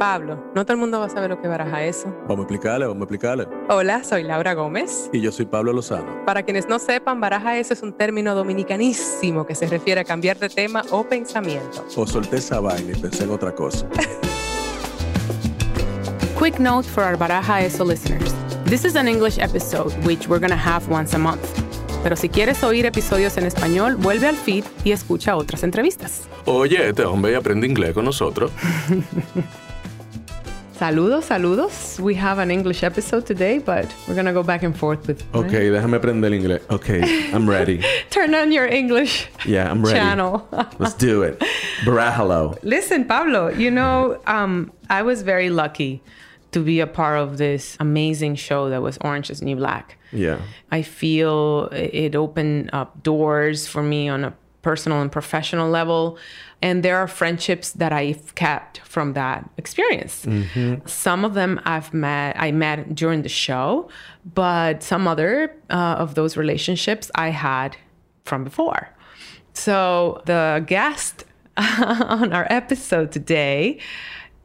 Pablo, no todo el mundo va a saber lo que baraja eso. Vamos a explicarle, vamos a explicarle. Hola, soy Laura Gómez. Y yo soy Pablo Lozano. Para quienes no sepan, baraja eso es un término dominicanísimo que se refiere a cambiar de tema o pensamiento. O solté esa vaina y pensé en otra cosa. Quick note for our Baraja Eso listeners. This is an English episode, which we're going to have once a month. Pero si quieres oír episodios en español, vuelve al feed y escucha otras entrevistas. Oye, este hombre aprende inglés con nosotros. Saludos, saludos. We have an English episode today, but we're gonna go back and forth with. Ok, déjame aprender inglés. Ok, I'm ready. Turn on your English Yeah, I'm ready. channel. Let's do it. Barahalo. Listen, Pablo, you know, um, I was very lucky to be a part of this amazing show that was Orange is New Black. Yeah. I feel it opened up doors for me on a personal and professional level. And there are friendships that I've kept from that experience. Some of them I've met, I met during the show, but some other uh, of those relationships I had from before. So the guest on our episode today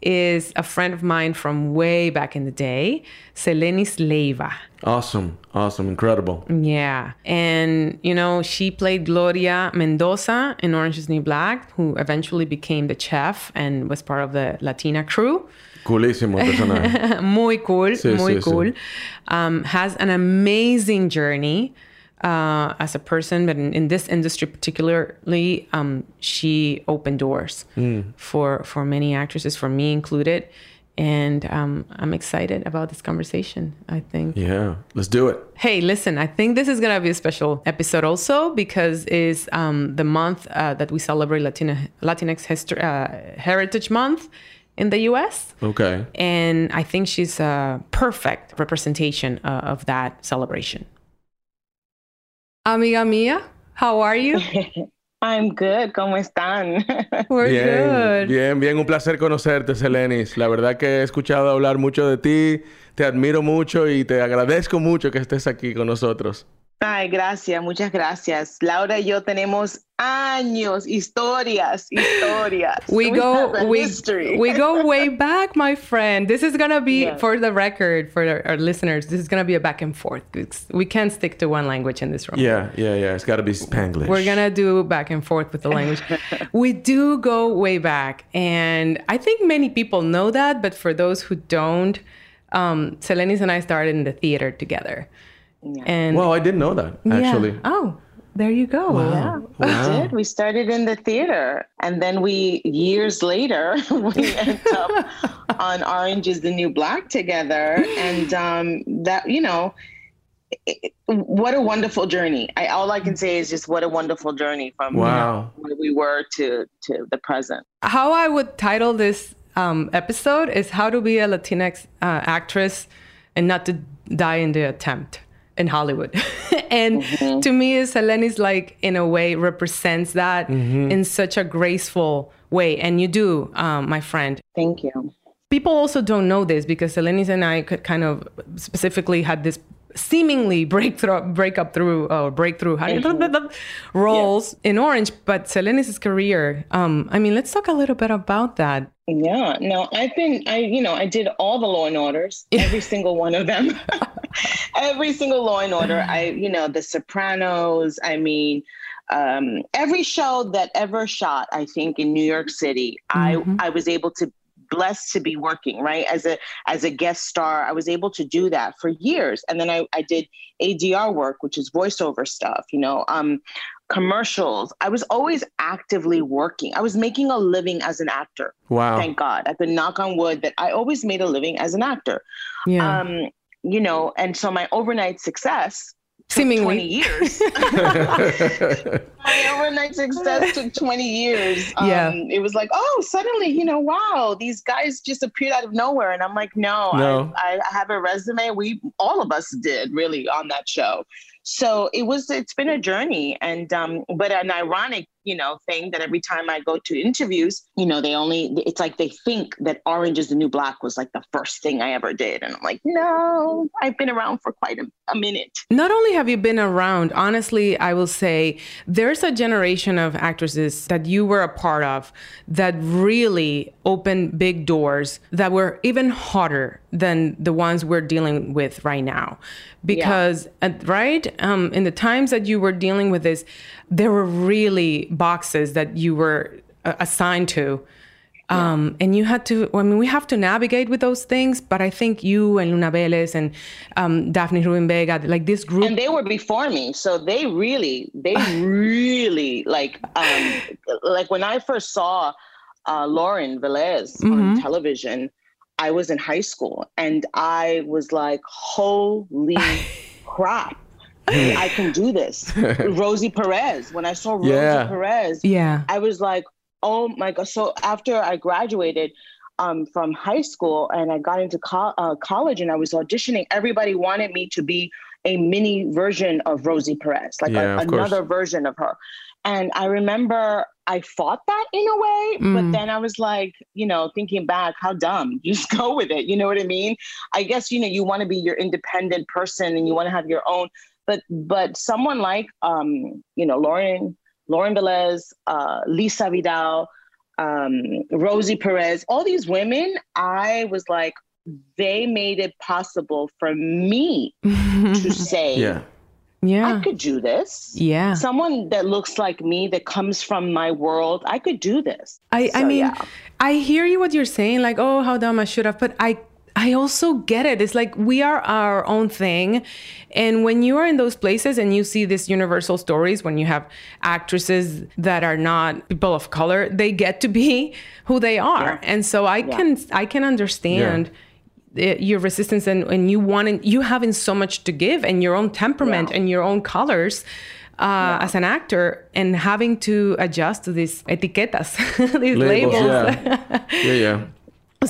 is a friend of mine from way back in the day, Selenis Leyva. Awesome. Awesome. Incredible. Yeah. And, you know, she played Gloria Mendoza in Orange is New Black, who eventually became the chef and was part of the Latina crew. Coolísimo personaje. muy cool, Sí, muy sí, sí. cool. Um, has an amazing journey uh, as a person, but in, in this industry particularly, um, she opened doors Hmm. for for many actresses, for me included. And um, I'm excited about this conversation. I think. yeah. Let's do it. Hey, listen, I think this is going to be a special episode also because it's um, the month uh, that we celebrate Latina, Latinx history, uh, Heritage Month in the US. Okay. And I think she's a perfect representation uh, of that celebration. Amiga mía, how are you? I'm good. ¿Cómo están? We're Bien, good. bien, bien. Un placer conocerte, Selenis. La verdad que he escuchado hablar mucho de ti. Te admiro mucho y te agradezco mucho que estés aquí con nosotros. Ay, gracias, muchas gracias. Laura y yo tenemos años, historias, historias. We go, we, history. we go way back, my friend. This is gonna be, Yeah. for the record, for our, our listeners, this is gonna be a back and forth. It's- We can't stick to one language in this room. Yeah, yeah, yeah. It's got to be Spanglish. We're gonna do back and forth with the language. we do go way back, and I think many people know that. But for those who don't, um, Selenis and I started in the theater together, and Well, I didn't know that, Yeah. actually. Oh, there you go. Yeah, we did. We started in the theater, and then we years later we ended up on Orange is the New Black together, and um, that you know, it- what a wonderful journey. I all I can say is just what a wonderful journey from you know, Wow. where we were to to the present. How I would title this um, episode is "How to Be a Latinx uh, Actress and Not to Die in the Attempt." In Hollywood, and to me, Selenis like in a way represents that in such a graceful way, and you do, um, my friend. Thank you. people also don't know this because Selenis and I could kind of specifically had this seemingly breakthrough breakup through or breakthrough how do you, roles in Orange, but Selenis' career. Um, I mean, let's talk a little bit about that. Yeah, no, I've been, I, you know, I did all the Law and Orders, every single one of them, every single Law and Order. I, you know, The Sopranos. I mean, um, every show that ever shot, I think, in New York City, I, I was able to blessed to be working right as a as a guest star i was able to do that for years and then i, I did adr work which is voiceover stuff you know um commercials i was always actively working i was making a living as an actor Wow. thank God. I could knock on wood that I always made a living as an actor. Yeah, Um, you know, and so my overnight success Seemingly. 20 years. my overnight success took 20 years. Um, Yeah. It was like, oh, suddenly, you know, wow, these guys just appeared out of nowhere. And I'm like, no, No. I, I have a resume. We, all of us did really on that show. so it was it's been a journey and um but an ironic you know thing that every time i go to interviews you know they only it's like they think that orange is the new black was like the first thing i ever did. And i'm like no i've been around for quite a, a minute. Not only have you been around, honestly, I will say there's a generation of actresses that you were a part of that really opened big doors that were even hotter than the ones we're dealing with right now. Because, at- right, um, in the times that you were dealing with this, there were really boxes that you were uh, assigned to. Um, and you had to, I mean, we have to navigate with those things, but I think you and Luna Vélez and um, Daphne Rubin Vega, like this group. and they were before me so they really they really like um like when i first saw uh lauren velez on television i was in high school and i was like holy crap i can do this rosie perez when i saw rosie Yeah. perez yeah. I was like, oh my god. So after I graduated um, from high school and I got into co- uh, college and I was auditioning, everybody wanted me to be a mini version of Rosie Perez, like Yeah, a, of course. another version of her. And I remember I fought that in a way, Mm. but then I was like, you know, thinking back, how dumb. You just go with it. You know what I mean? I guess you know you want to be your independent person and you want to have your own. But but someone like um, you know Lauren Lauren Velez, uh, Lisa Vidal, um, Rosie Perez, all these women, I was like, they made it possible for me to say, Yeah. yeah. I could do this. yeah. Someone that looks like me, that comes from my world, I could do this. I, I mean, yeah. I hear you what you're saying, like, oh, how dumb I should have, but I I also get it. It's like we are our own thing. And when you are in those places and you see these universal stories, when you have actresses that are not people of color, they get to be who they are. And so I can I can understand the- your resistance and, and you wanting you having so much to give and your own temperament Yeah. and your own colors uh, as an actor and having to adjust to these etiquetas, these Labels, labels. yeah. Yeah,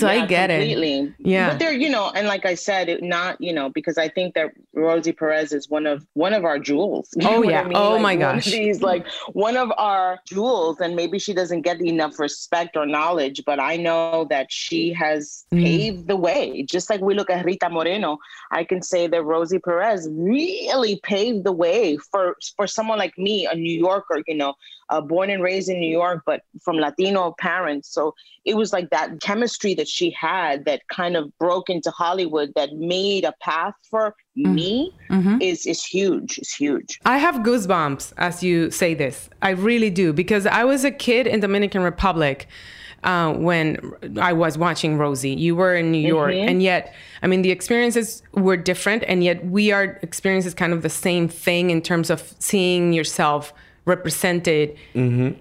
yeah. I Yeah, get completely. it. Yeah. But they're, you know, and like I said, it not, you know, because I think that Rosie Perez is one of one of our jewels. You Oh, know what yeah. Oh, Like, my gosh. She's like one of our jewels, and maybe she doesn't get enough respect or knowledge, but I know that she has Mm. paved the way. Just like we look at Rita Moreno, I can say that Rosie Perez really paved the way for for someone like me, a New Yorker, you know, uh, born and raised in New York, but from Latino parents. So it was like that chemistry that she had that kind of broke into Hollywood that made a path for me Mhm. is is huge. It's huge. I have goosebumps as you say this. I really do because I was a kid in Dominican Republic uh, when I was watching Rosie. You were in New York, and yet, I mean, the experiences were different, and yet we are experiences kind of the same thing in terms of seeing yourself represented,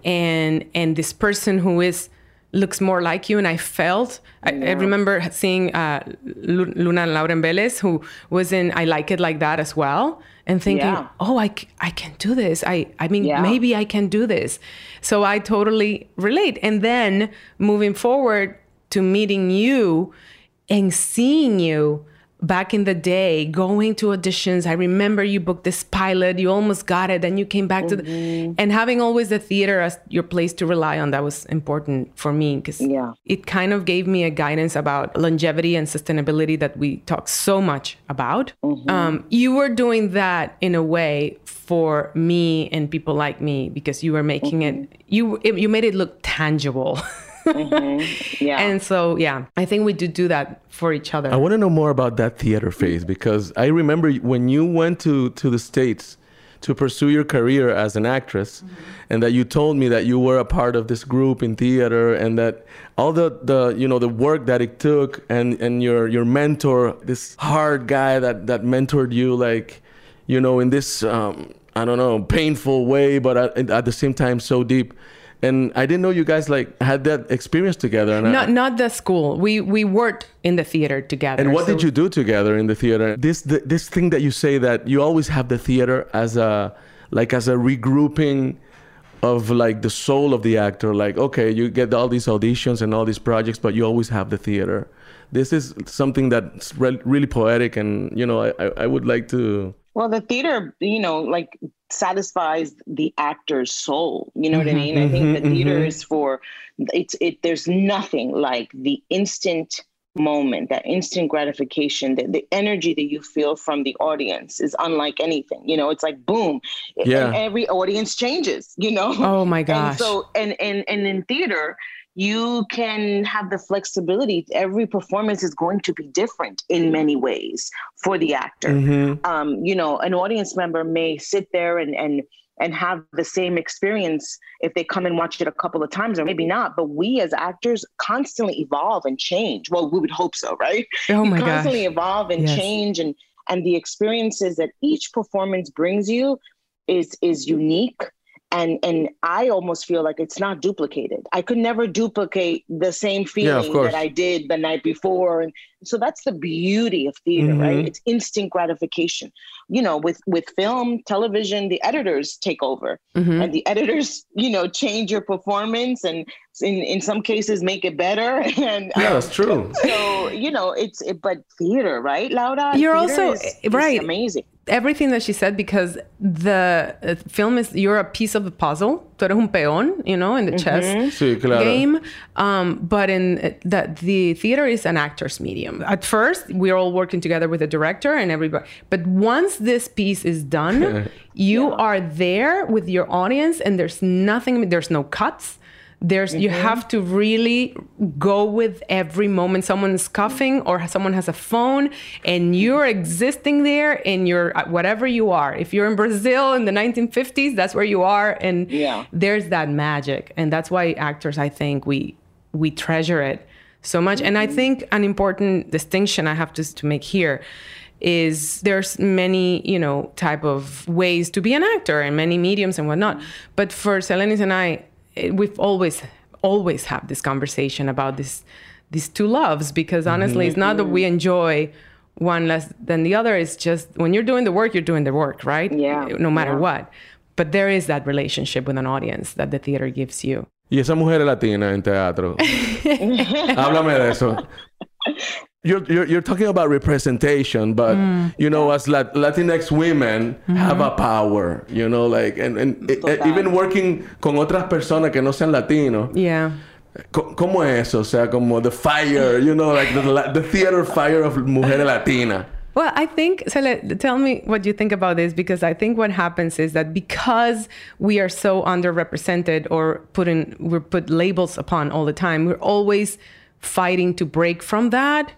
and and this person who is looks more like you and i felt I, I remember seeing uh, Lu- luna lauren Vélez, who was in i like it like that as well and thinking Yeah. oh I can do this. I i mean Yeah. maybe i can do this. So i totally relate. And then moving forward to meeting you and seeing you back in the day going to auditions i remember you booked this pilot you almost got it then you came back to Mm-hmm. the and having always the theater as your place to rely on that was important for me because Yeah. it kind of gave me a guidance about longevity and sustainability that we talk so much about Mm-hmm. um, you were doing that in a way for me and people like me because you were making it Mm-hmm. you it, you made it look tangible Yeah. and so yeah i think we do do that for each other. I want to know more about that theater phase because I remember when you went to, to the States to pursue your career as an actress and that you told me that you were a part of this group in theater and that all the, the you know the work that it took and, and your your mentor this hard guy that, that mentored you like you know in this um, I don't know painful way but at, at the same time so deep and I didn't know you guys like had that experience together and I- not not the school we we worked in the theater together and what So- did you do together in the theater? This th- this thing that you say that you always have the theater as a like as a regrouping of like the soul of the actor. Like okay, you get all these auditions and all these projects, but you always have the theater. This is something that's re- really poetic, and you know I, I I would like to Well, the theater, you know, like satisfies the actor's soul. You know what I mm-hmm, mean? I think mm-hmm, the theater mm-hmm. is for it's it. There's nothing like the instant moment, that instant gratification, that the energy that you feel from the audience is unlike anything. You know, it's like boom, Yeah. and every audience changes. You know. Oh my And gosh. so, and and and in theater, you can have the flexibility. Every performance is going to be different in many ways for the actor. Mhm. Um, you know, an audience member may sit there and and and have the same experience if they come and watch it a couple of times, or maybe not. But we as actors constantly evolve and change. Well, we would hope so, right? oh you my gosh. constantly evolve and Yes. change and and the experiences that each performance brings you is is unique and and I almost feel like it's not duplicated. I could never duplicate the same feeling course. that I did the night before and so that's the beauty of theater, right? Mhm. It's instant gratification. You know, with with film, television, the editors take over Mhm. and the editors, you know, change your performance and in in some cases make it better and Yeah, um, that's true. so you know it's it, but theater right laura You're also- is- is right. amazing everything that she said because the uh, film is you're a piece of the puzzle. Tú eres un peón, you know, in the chess Sí, claro. game. Um, but in uh, the the theater is an actor's medium. At first, we're all working together with the director and everybody. But once this piece is done, you are there with your audience, and there's nothing. There's no cuts. There's you have to really go with every moment. Someone's coughing or someone has a phone and you're existing there in your uh, whatever you are. If you're in Brazil in the 1950s, that's where you are. And Yeah. there's that magic. And that's why actors I think we we treasure it so much. And I think an important distinction I have to to make here is there's many you know type of ways to be an actor and many mediums and whatnot. But for Selenis and I Eh, we've always always have this conversation about this these two loves because honestly mm-hmm. it's not that we enjoy one less than the other it's just when you're doing the work you're doing the work right Yeah, no matter yeah. what but there is that relationship with an audience that the theater gives you Y esa mujer latina en teatro. Háblame de eso. You're, you're, you're talking about representation, but Mm. you know, as Lat- Latinx women Mm-hmm. have a power, you know, like, and, and Total. even working con otras personas que no sean latinos. yeah ¿Cómo es eso? O sea, como the fire, you know, like the, the theater fire of mujeres latinas. Well, I think, Cele, tell me what you think about this because I think what happens is that because we are so underrepresented or put in, we're put labels upon all the time, we're always fighting to break from that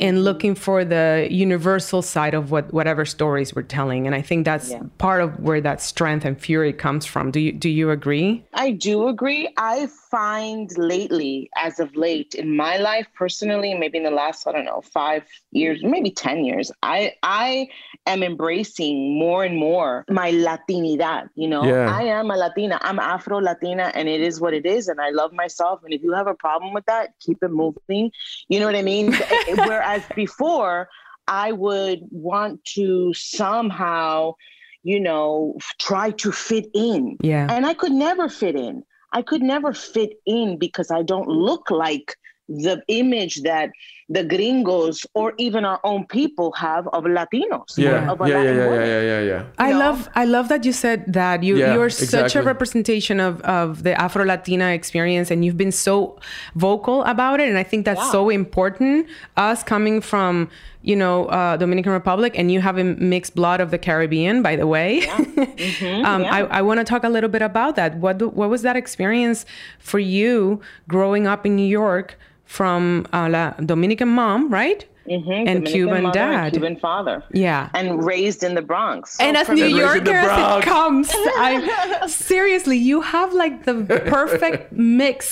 and looking for the universal side of what whatever stories we're telling. And I think that's Yeah. part of where that strength and fury comes from. Do you do you agree? I do agree. I find lately, as of late, in my life personally, maybe in the last, I don't know, five years, maybe 10 years, I I am embracing more and more my Latinidad. You know, Yeah. I am a Latina. I'm Afro Latina and it is what it is. And I love myself. And if you have a problem with that, keep it moving. You know what I mean? Whereas before, I would want to somehow, you know, try to fit in. Yeah. And I could never fit in. I could never fit in because I don't look like the image that the gringos or even our own people have of Latinos. Yeah, of a yeah, yeah, Latin yeah, yeah, yeah, yeah. I know? love I love that you said that you Yeah, you're such exactly. a representation of of the Afro Latina experience and you've been so vocal about it and I think that's Yeah. so important us coming from you know uh, Dominican Republic and you having mixed blood of the Caribbean by the way Yeah. um, yeah. I, I want to talk a little bit about that what do- what was that experience for you growing up in New York from uh, la Dominican mom right Mhm, and Dominican Cuban mother and dad Cuban father. yeah And raised in the Bronx. and as New raised in Yorker as it comes, I seriously, you have like the perfect mix.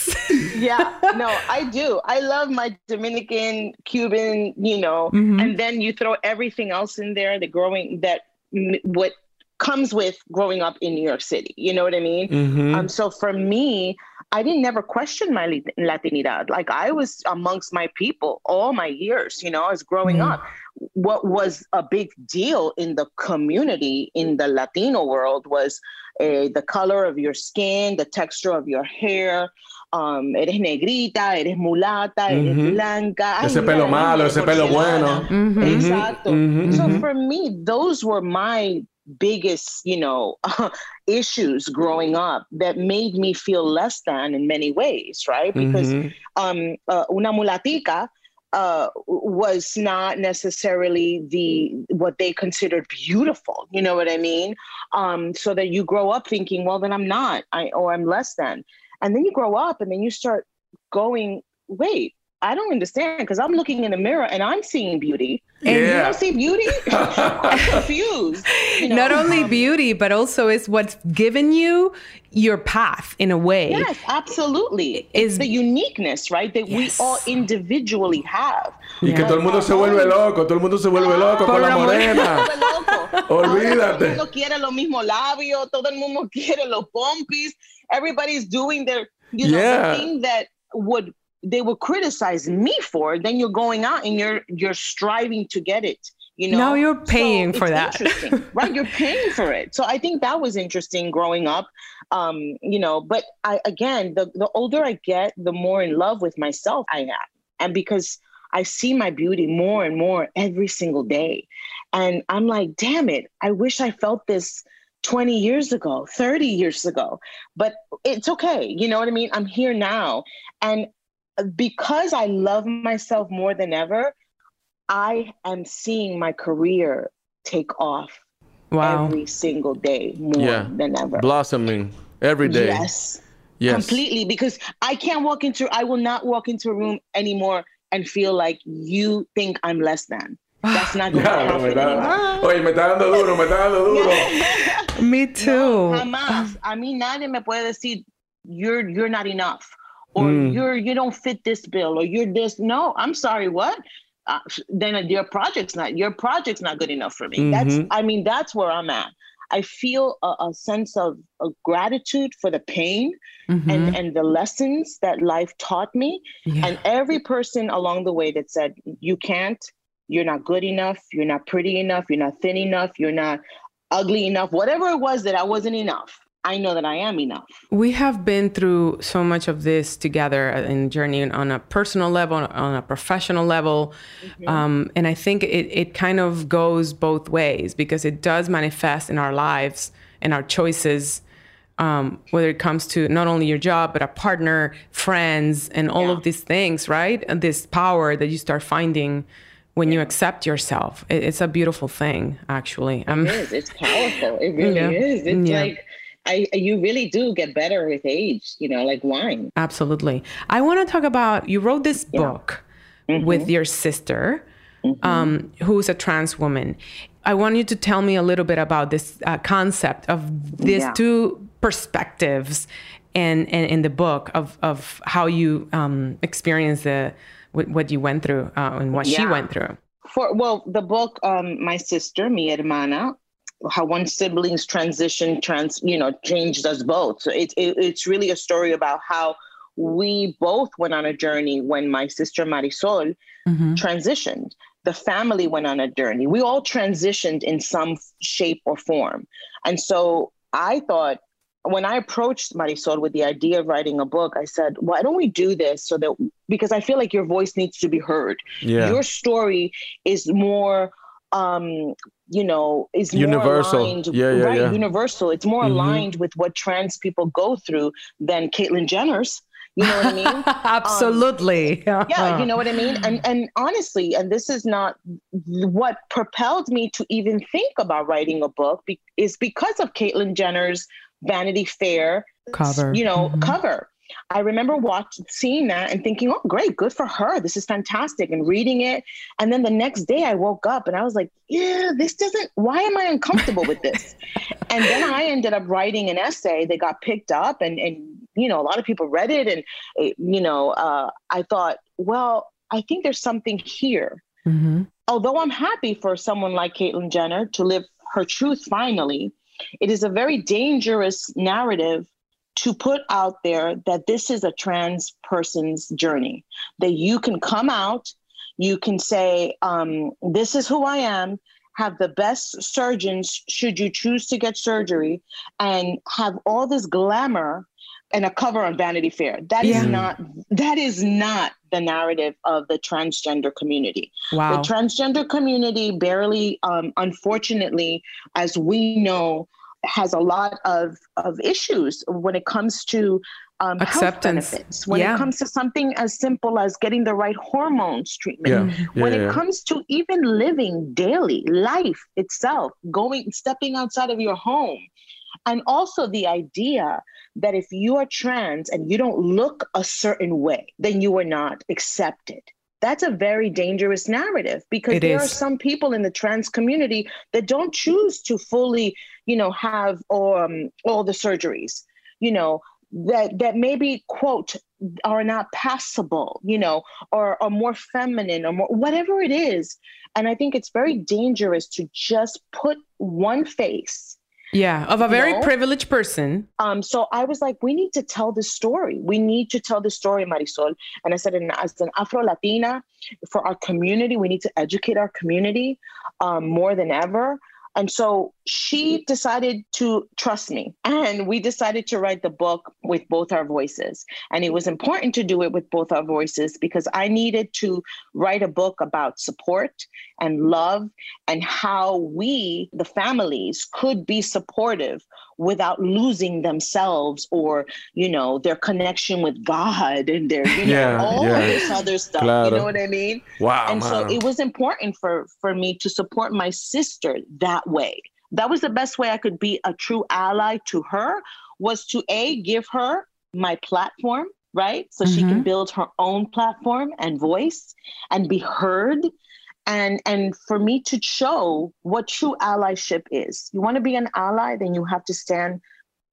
yeah, no, I do. I love my Dominican, Cuban, you know, Mhm. and then you throw everything else in there, the growing that what comes with growing up in New York City. You know what I mean? Mhm. Um, so for me, I didn't never question my Latinidad. Like I was amongst my people all my years, you know, I was growing mm. up. What was a big deal in the community in the Latino world was uh, the color of your skin, the texture of your hair. Um, eres negrita, eres mulata, eres mm-hmm. blanca. Ese pelo malo, ese pelo bueno. Mm-hmm. Exacto. Mm-hmm. So for me, those were my biggest, you know, issues growing up that made me feel less than in many ways, right? Because mm-hmm. um, uh, una mulatica uh, was not necessarily the what they considered beautiful. You know what I mean? Um, so that you grow up thinking, well, then I'm not, I or I'm less than, and then you grow up and then you start going, wait, I don't understand because I'm looking in the mirror and I'm seeing beauty. And yeah. you don't see beauty? I'm confused. You know? Not only um, beauty, but also is what's given you your path in a way. Yes, absolutely. Is it's the uniqueness, right? That yes. we all individually have. Y que todo el mundo se vuelve loco, todo el mundo se vuelve loco con la morena. Olvídate. Todo el mundo quiere los mismos labios, todo el mundo quiere los pompis. Everybody's doing their, you know, yeah. the thing that would they will criticize me for, then you're going out and you're you're striving to get it. You know, now you're paying so for that, right? You're paying for it. So I think that was interesting growing up. Um, you know, but I again, the the older I get, the more in love with myself I am, and because I see my beauty more and more every single day, and I'm like, damn it, I wish I felt this. 20 years ago, 30 years ago, but it's okay. You know what I mean? I'm here now. And because I love myself more than ever, I am seeing my career take off wow. every single day more yeah. than ever. Blossoming every day. Yes. Yes. Completely. Because I can't walk into, I will not walk into a room anymore and feel like you think I'm less than. That's not going to happen. Me está, oye, me está dando duro, me está dando duro. me too. No, jamás. A mí nadie me puede decir, you're, you're not enough or mm. you're you don't fit this bill or you're this no i'm sorry what uh, then your project's not your project's not good enough for me mm-hmm. that's i mean that's where i'm at i feel a, a sense of, of, gratitude for the pain mm-hmm. and and the lessons that life taught me yeah. and every person along the way that said you can't you're not good enough you're not pretty enough you're not thin enough you're not ugly enough whatever it was that i wasn't enough I know that I am enough. We have been through so much of this together in journey on a personal level, on a professional level. Mm-hmm. Um, and I think it, it kind of goes both ways because it does manifest in our lives and our choices. Um, whether it comes to not only your job, but a partner, friends, and all yeah. of these things, right? And this power that you start finding when you accept yourself. It, it's a beautiful thing, actually. It um, is. It's powerful. It really yeah. is. It's yeah. like I, you really do get better with age, you know, like wine. Absolutely. I want to talk about you wrote this yeah. book mm-hmm. with your sister, mm-hmm. um, who's a trans woman. I want you to tell me a little bit about this uh, concept of these yeah. two perspectives and in the book of, of how you um, experience the what, what you went through uh, and what yeah. she went through. For well, the book, um, my sister, mi hermana, how one sibling's transition trans you know changed us both. So it, it, it's really a story about how we both went on a journey when my sister marisol mm-hmm. transitioned. The family went on a journey. We all transitioned in some shape or form. And so i thought when i approached marisol with the idea of writing a book i said why don't we do this so that because i feel like your voice needs to be heard. Yeah. your story is more um you know is universal. aligned, yeah, yeah, right yeah. universal. It's more mm-hmm. aligned with what trans people go through than caitlyn jenner's. You know what i mean? Absolutely. Um, yeah you know what i mean? And and honestly and this is not what propelled me to even think about writing a book be- is because of caitlyn jenner's vanity fair cover. you know mm-hmm. cover I remember watching, seeing that and thinking, oh, great, good for her. This is fantastic. And reading it. And then the next day I woke up and I was like, yeah, this doesn't, why am I uncomfortable with this? and then I ended up writing an essay that got picked up and, and you know, a lot of people read it. And, it, you know, uh, I thought, well, I think there's something here. Mm-hmm. Although I'm happy for someone like Caitlyn Jenner to live her truth finally, it is a very dangerous narrative to put out there that this is a trans person's journey, that you can come out, you can say, um, This is who I am, have the best surgeons should you choose to get surgery, and have all this glamour and a cover on Vanity Fair. That yeah. is not that is not the narrative of the transgender community. Wow. The transgender community barely, um, unfortunately, as we know, has a lot of, of issues when it comes to um, acceptance benefits, when yeah. it comes to something as simple as getting the right hormones treatment, yeah. Yeah, when it comes to even living daily life itself, going, stepping outside of your home. And also the idea that if you are trans and you don't look a certain way, then you are not accepted. That's a very dangerous narrative because it there is. are some people in the trans community that don't choose to fully, you know, have um, all the surgeries, you know, that that maybe quote are not passable, you know, or are more feminine or more whatever it is. And I think it's very dangerous to just put one face yeah, of a very know? privileged person. Um, so I was like, we need to tell this story. We need to tell the story, Marisol. And I said, as an Afro Latina, for our community, we need to educate our community um, more than ever. And so she decided to trust me. And we decided to write the book with both our voices. And it was important to do it with both our voices because I needed to write a book about support and love and how we, the families, could be supportive without losing themselves or, you know, their connection with God and their, you know, yeah, all yeah. this other stuff. Claro. You know what I mean? Wow. And man. so it was important for for me to support my sister that way. That was the best way I could be a true ally to her was to a give her my platform right so mm-hmm. she can mm-hmm. build her own platform and voice and be heard and and for me to show what true allyship is you want to be an ally then you have to stand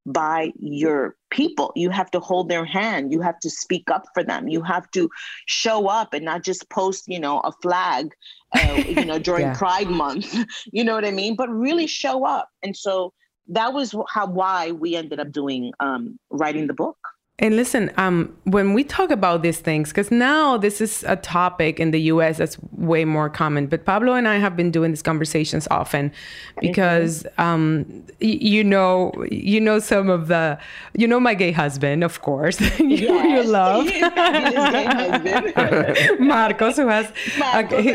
by your people. You have to hold their hand. You have to speak up for them. You have to show up and not just post you know a flag uh, you know during yeah. pride month. You know what i mean? But really show up. And so that was how why we ended up doing um, writing the book and listen, um, when we talk about these things, because now this is a topic in the US that's way more common, but Pablo and I have been doing these conversations often because um, y- you know you know some of the you know my gay husband, of course. you, yes. you love Marcos, who has Marcos, a,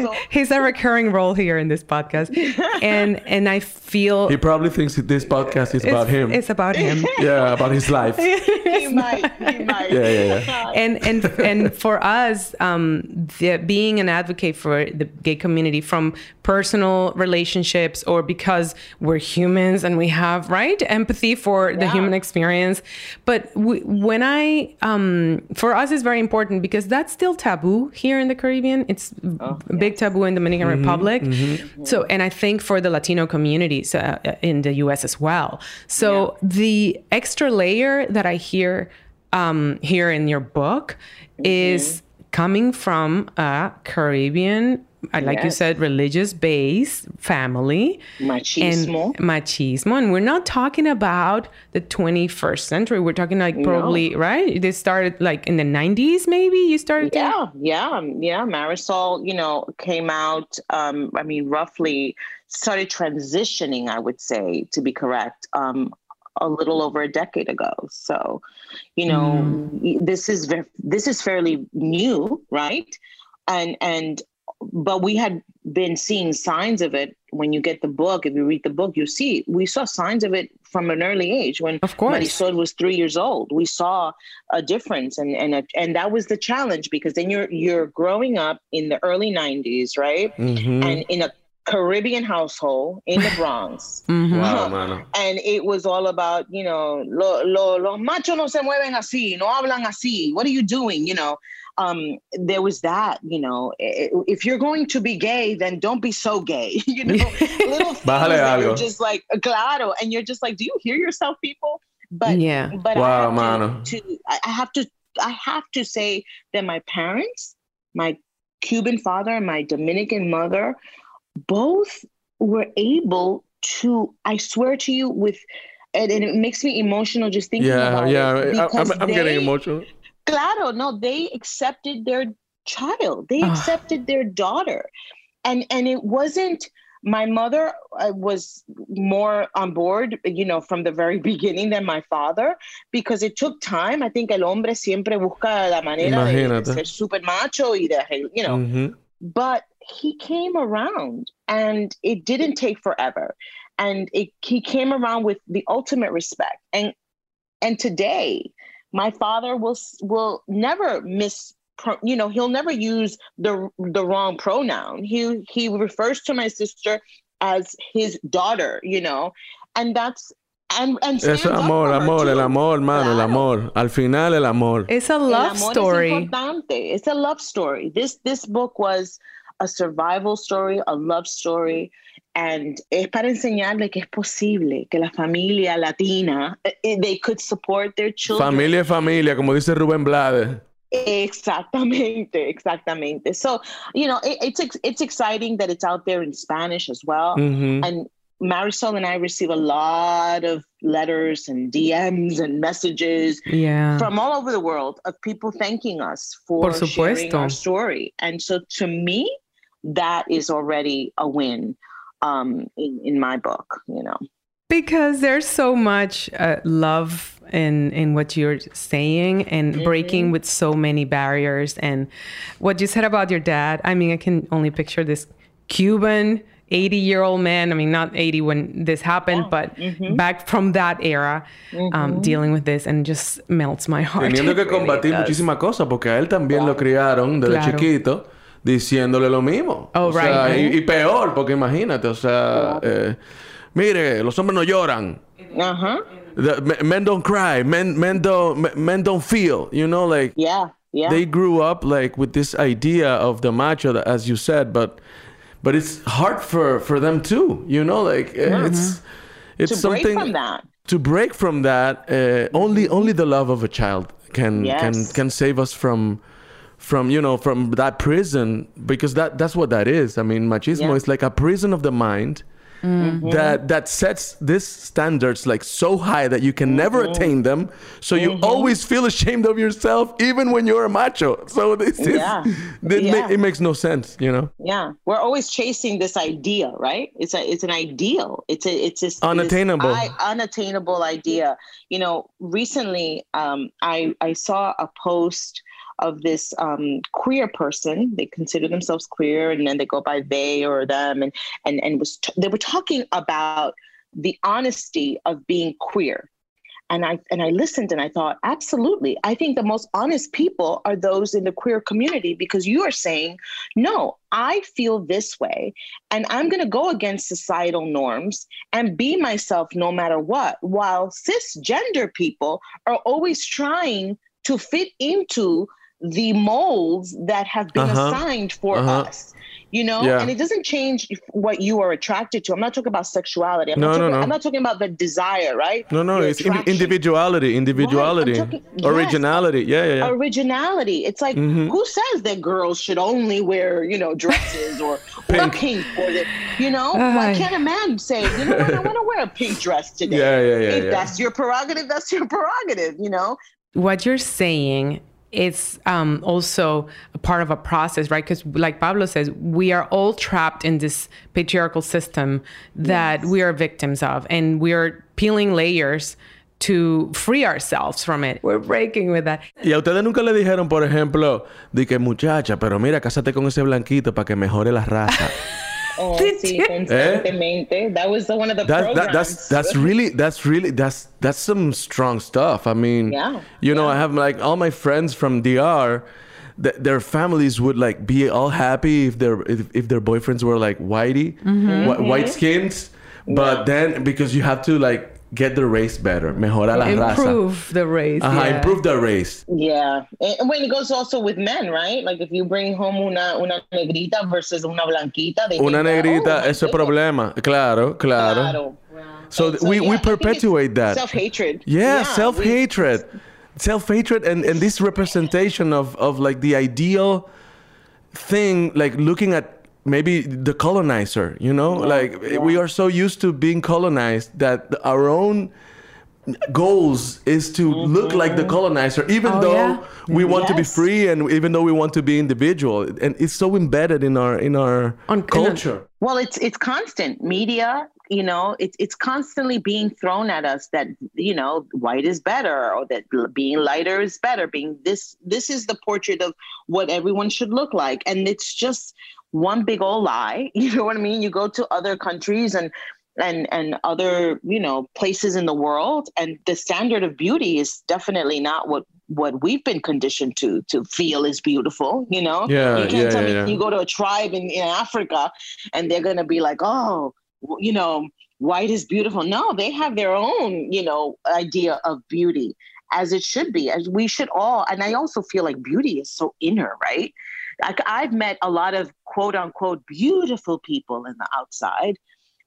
he, he's a recurring role here in this podcast. And and I feel he probably thinks this podcast is about him. It's about him. yeah, about his life he might. He might. Yeah, yeah, yeah. and and and for us, um, the, being an advocate for the gay community from personal relationships or because we're humans and we have right empathy for yeah. the human experience. But we, when I, um, for us, is very important because that's still taboo here in the Caribbean. It's oh, a big taboo in Dominican mm-hmm, Republic. Mm-hmm. So, and I think for the Latino communities uh, in the U.S. as well. So yeah. the extra layer that I hear um, here in your book mm-hmm. is coming from a Caribbean, uh, like yes. you said, religious based family. Machismo. And machismo. And we're not talking about the 21st century. We're talking like probably, no. right? They started like in the 90s, maybe you started? Yeah, yeah, yeah. Marisol, you know, came out, um, I mean, roughly started transitioning, I would say, to be correct, um, a little over a decade ago. So, you know, mm. this is ve- this is fairly new, right? And and but we had been seeing signs of it when you get the book if you read the book you see we saw signs of it from an early age when of course Marisol was three years old we saw a difference and and a, and that was the challenge because then you're you're growing up in the early 90s right mm-hmm. and in a Caribbean household in the Bronx. mm-hmm. wow, and it was all about, you know, lo, lo, los machos no se mueven así, no hablan así. What are you doing? You know, um, there was that, you know, if you're going to be gay, then don't be so gay. you know, little things that you're just like, claro. And you're just like, do you hear yourself, people? But yeah, but wow, I have to, to, I have to, I have to say that my parents, my Cuban father and my Dominican mother, both were able to, I swear to you, with and, and it makes me emotional just thinking Yeah, about yeah. it. I- because I'm, I'm getting emotional. Claro, no, they accepted their child. They Ah. accepted their daughter, and and it wasn't. My mother uh, was more on board, you know, from the very beginning than my father, because it took time. I think el hombre siempre busca la manera de, de Imagínate. ser super macho y de, you know, Mhm. but he came around and it didn't take forever and it, he came around with the ultimate respect and and today my father will will never miss you know he'll never use the the wrong pronoun he he refers to my sister as his daughter you know and that's and and Eso es up amor, for amor, el amor, mano, el amor. Al final, el amor. It's a El love amor story. Es importante. It's a love story. This this book was a survival story, a love story, and es para enseñarle que es posible que la familia latina eh, eh, they could support their children. Familia es familia, como dice Rubén Blades. Exactamente, exactamente. So you know it, it's it's exciting that it's out there in Spanish as well. Mhm. And Marisol and I receive a lot of letters and DMs and messages Yeah. from all over the world of people thanking us for Por sharing our story. And so to me, that is already a win um, in, in my book, you know. Because there's so much uh, love in in what you're saying and breaking with so many barriers and what you said about your dad. I mean, I can only picture this Cuban 80 year old man. I mean, not 80 when this happened, but back from that era, um, dealing with this and just melts my heart. Teniendo que It really combatir does. muchísimas cosas, porque a él también lo criaron desde Claro. chiquito diciéndole lo mismo. Oh, o sea, right. y, y peor, porque imagínate, o sea, eh, mire, los hombres no lloran. Uh-huh. The- me- men don't cry. Men, men don't, me- men don't feel. You know, like Yeah. Yeah. they grew up like with this idea of the macho, that, as you said, but but it's hard for for them too. You know, like eh, it's it's to break something from that. to break from that. Uh, only only the love of a child can can Yes. can save us from from you know from that prison because that that's what that is. I mean, machismo Yeah. is like a prison of the mind. Mm-hmm. That that sets these standards like so high that you can never mm-hmm. attain them, so you mm-hmm. always feel ashamed of yourself, even when you're a macho. So this is Yeah. it, ma- it makes no sense, you know. Yeah. We're always chasing this idea, right? It's a it's an ideal. It's a it's this this Unattainable. I- unattainable idea. You know, recently um I I saw a post of this um, queer person. They consider themselves queer, and then they go by they or them, and and and was t- they were talking about the honesty of being queer. And I and I listened and I thought, absolutely. I think the most honest people are those in the queer community because you are saying, no, I feel this way, and I'm going to go against societal norms and be myself no matter what. While cisgender people are always trying to fit into the molds that have been Uh-huh. assigned for Uh-huh. us. You know, Yeah. and it doesn't change what you are attracted to. I'm not talking about sexuality. I'm, No, not, no, talking, no. I'm not talking about the desire, right? No, no, Your it's indi- attraction. individuality, individuality, talking- yes. originality. Yeah, yeah, yeah. originality. It's like Mhm. who says that girls should only wear, you know, dresses or or Pink. pink or the, you know? Why can't a man say, you know what, I want to wear a pink dress today? Yeah, yeah, yeah, If yeah. that's your prerogative, that's your prerogative, you know? what you're saying it's um, also a part of a process, right? Because, like Pablo says, we are all trapped in this patriarchal system that we are victims of, and we are peeling layers to free ourselves from it. We're breaking with that. Y a ustedes nunca le dijeron, por ejemplo, de que muchacha, pero mira, cásate con ese blanquito para que mejore la raza. Oh, Did sí, you- constantemente. Eh? That was the, one of the That, programs. that, that's that's really that's really that's that's some strong stuff. I mean, Yeah, you know, I have like all my friends from DR. th- Their families would like be all happy if their if, if their boyfriends were like whitey, mm-hmm. whi- mm-hmm. white skins, but then because you have to like get the race better, mejora la raza, Improve the race. Ajá, yeah. improve the race. Yeah. And when it goes also with men, right? Like if you bring home una, una negrita versus una blanquita, they Una think, negrita, oh, my eso es problema, claro, claro. Claro. So, th- we, we perpetuate that. Self hatred. Yeah, self hatred, self hatred, and and this representation of of like the ideal thing, like looking at maybe the colonizer. You know, like we are so used to being colonized that our own goals is to mm-hmm. look like the colonizer, even oh, though yeah? we want yes. to be free and even though we want to be individual. And it's so embedded in our in our On, culture. In a, well, it's it's constant media. You know, it's it's constantly being thrown at us that you know white is better or that being lighter is better. Being this this is the portrait of what everyone should look like, and it's just one big old lie. You know what I mean? You go to other countries and and and other you know places in the world and the standard of beauty is definitely not what what we've been conditioned to to feel is beautiful you know yeah you can't yeah, tell yeah, me yeah. you go to a tribe in, in africa and they're gonna be like oh you know white is beautiful no they have their own you know idea of beauty as it should be as we should all and i also feel like beauty is so inner right like i've met a lot of quote unquote beautiful people in the outside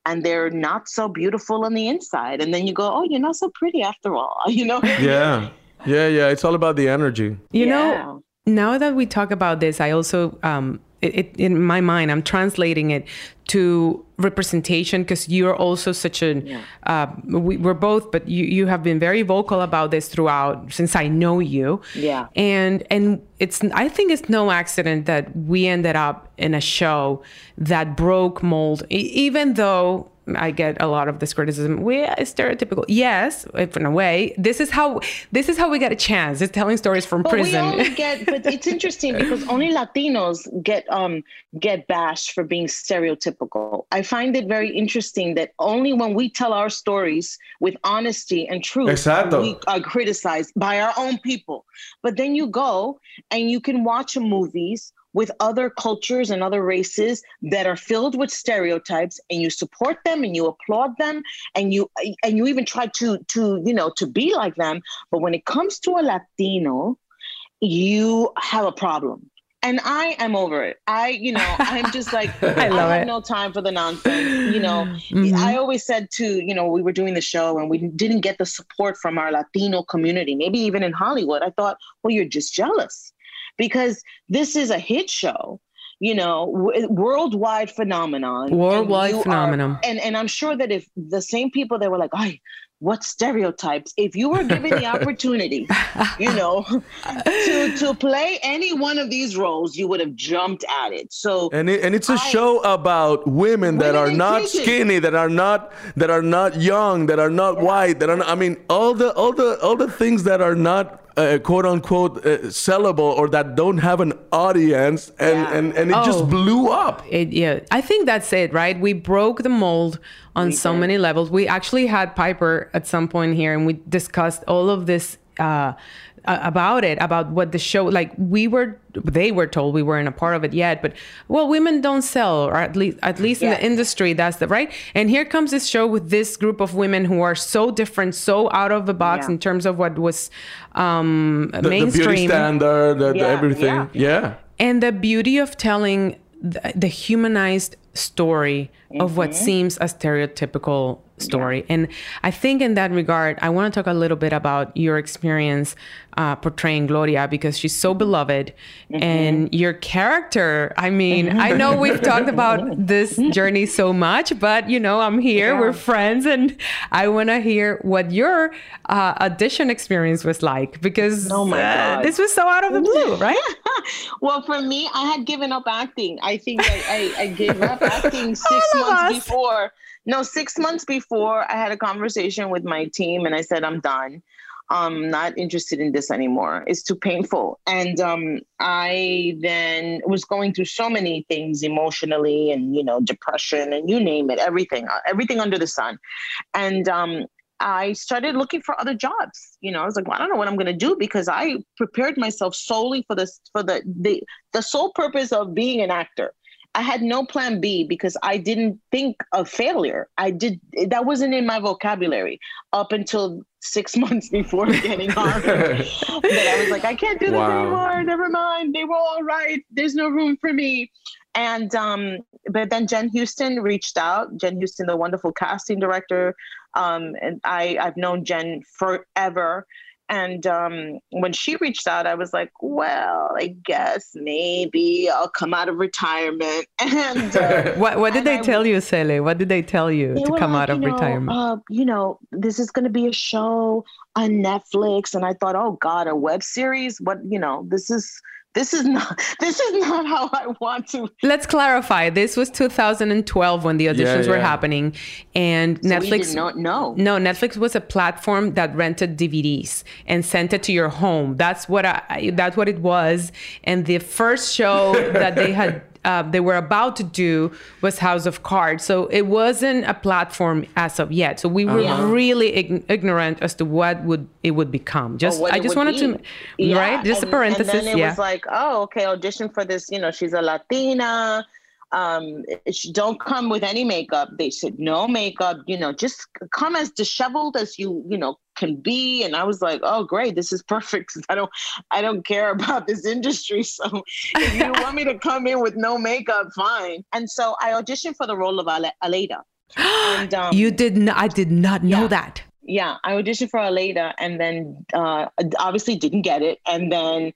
and they're not so beautiful on the inside. And then you go, oh, you're not so pretty after all, you know? Yeah. Yeah, yeah. It's all about the energy. You yeah. know, now that we talk about this, I also um, it, it, in my mind, I'm translating it to representation because you're also such a yeah. uh, we, are both but you you have been very vocal about this throughout since i know you yeah and and it's i think it's no accident that we ended up in a show that broke mold even though I get a lot of this criticism. We are stereotypical. Yes, in a way. This is how this is how we get a chance. It's telling stories from but prison. We only get, but it's interesting because only Latinos get um get bashed for being stereotypical. I find it very interesting that only when we tell our stories with honesty and truth, Exacto. we are criticized by our own people. But then you go and you can watch movies with other cultures and other races that are filled with stereotypes and you support them and you applaud them and you and you even try to to you know to be like them but when it comes to a latino you have a problem and I am over it. I, you know, I'm just like I, I have it. no time for the nonsense. You know, mm-hmm. I always said to, you know, we were doing the show and we didn't get the support from our Latino community, maybe even in Hollywood. I thought, well, you're just jealous because this is a hit show you know w- worldwide phenomenon worldwide phenomenon are, and and i'm sure that if the same people that were like "I, what stereotypes? If you were given the opportunity you know to to play any one of these roles you would have jumped at it. So and it, and it's a I, show about women that are not skinny that are not that are not young that are not yeah. white that are not, i mean all the all the all the things that are not uh, quote unquote uh, sellable or that don't have an audience and yeah. and, and it oh, just blew up. It, yeah. I think that's it right? We broke the mold on so many levels we actually had piper at some point here and we discussed all of this uh, about it, about what the show like. We were, they were told we weren't a part of it yet, but well, women don't sell, or at least, at least in the industry, that's the right. And here comes this show with this group of women who are so different, so out of the box yeah. in terms of what was um, the, mainstream, the beauty standard, the, yeah. everything, yeah. And the beauty of telling the, the humanized story mm-hmm. of what mm-hmm. seems a stereotypical story. Yeah. And I think in that regard, I want to talk a little bit about your experience uh, portraying Gloria because she's so beloved. Mm-hmm. And your character, I mean, I know we've talked about this journey so much, but you know, I'm here, yeah. we're friends, and I want to hear what your uh, audition experience was like because oh my uh, this was so out of the blue, right? well, for me, I had given up acting. I think I, I, I gave up acting six months before. No, six months before, I had a conversation with my team and I said, I'm done. I'm not interested in this anymore. It's too painful. And um, I then was going through so many things emotionally and, you know, depression and you name it, everything, uh, everything under the sun. And um, I started looking for other jobs. You know, I was like, well, I don't know what I'm going to do because I prepared myself solely for this, for the, the, the sole purpose of being an actor. I had no plan B because I didn't think of failure. I did that wasn't in my vocabulary up until six months before getting on. that I was like, I can't do this wow. anymore. Never mind. They were all right. There's no room for me. And um, but then Jen Euston reached out. Jen Euston, the wonderful casting director, um, and I I've known Jen forever And um, when she reached out, I was like, well, I guess maybe I'll come out of retirement. And uh, what, what did they I, tell you, Cele? What did they tell you to come like, out of know, retirement? Uh, you know, this is going to be a show on Netflix. And I thought, oh God, a web series? What, you know, this is this is not this is not how I want to. Let's clarify. This was 2012 when the auditions yeah, yeah. were happening, and so Netflix. not know. No, Netflix was a platform that rented DVDs and sent it to your home. That's what I. That's what it was. And the first show that they had uh, they were about to do was House of Cards. So it wasn't a platform as of yet. So we were uh-huh. really ig- ignorant as to what would it would become. Just I just wanted be. to yeah. right, just and, a parenthesis. And then it yeah. was like, oh, okay, audition for this. You know, she's a Latina um, don't come with any makeup. They said no makeup, you know, just come as disheveled as you, you know, can be. And I was like, oh, great, this is perfect. I don't, I don't care about this industry. So if you want me to come in with no makeup, fine. And so I auditioned for the role of Aleida. And, um, you did not, I did not know yeah. that. Yeah, I auditioned for Aleida and then uh, obviously didn't get it. And then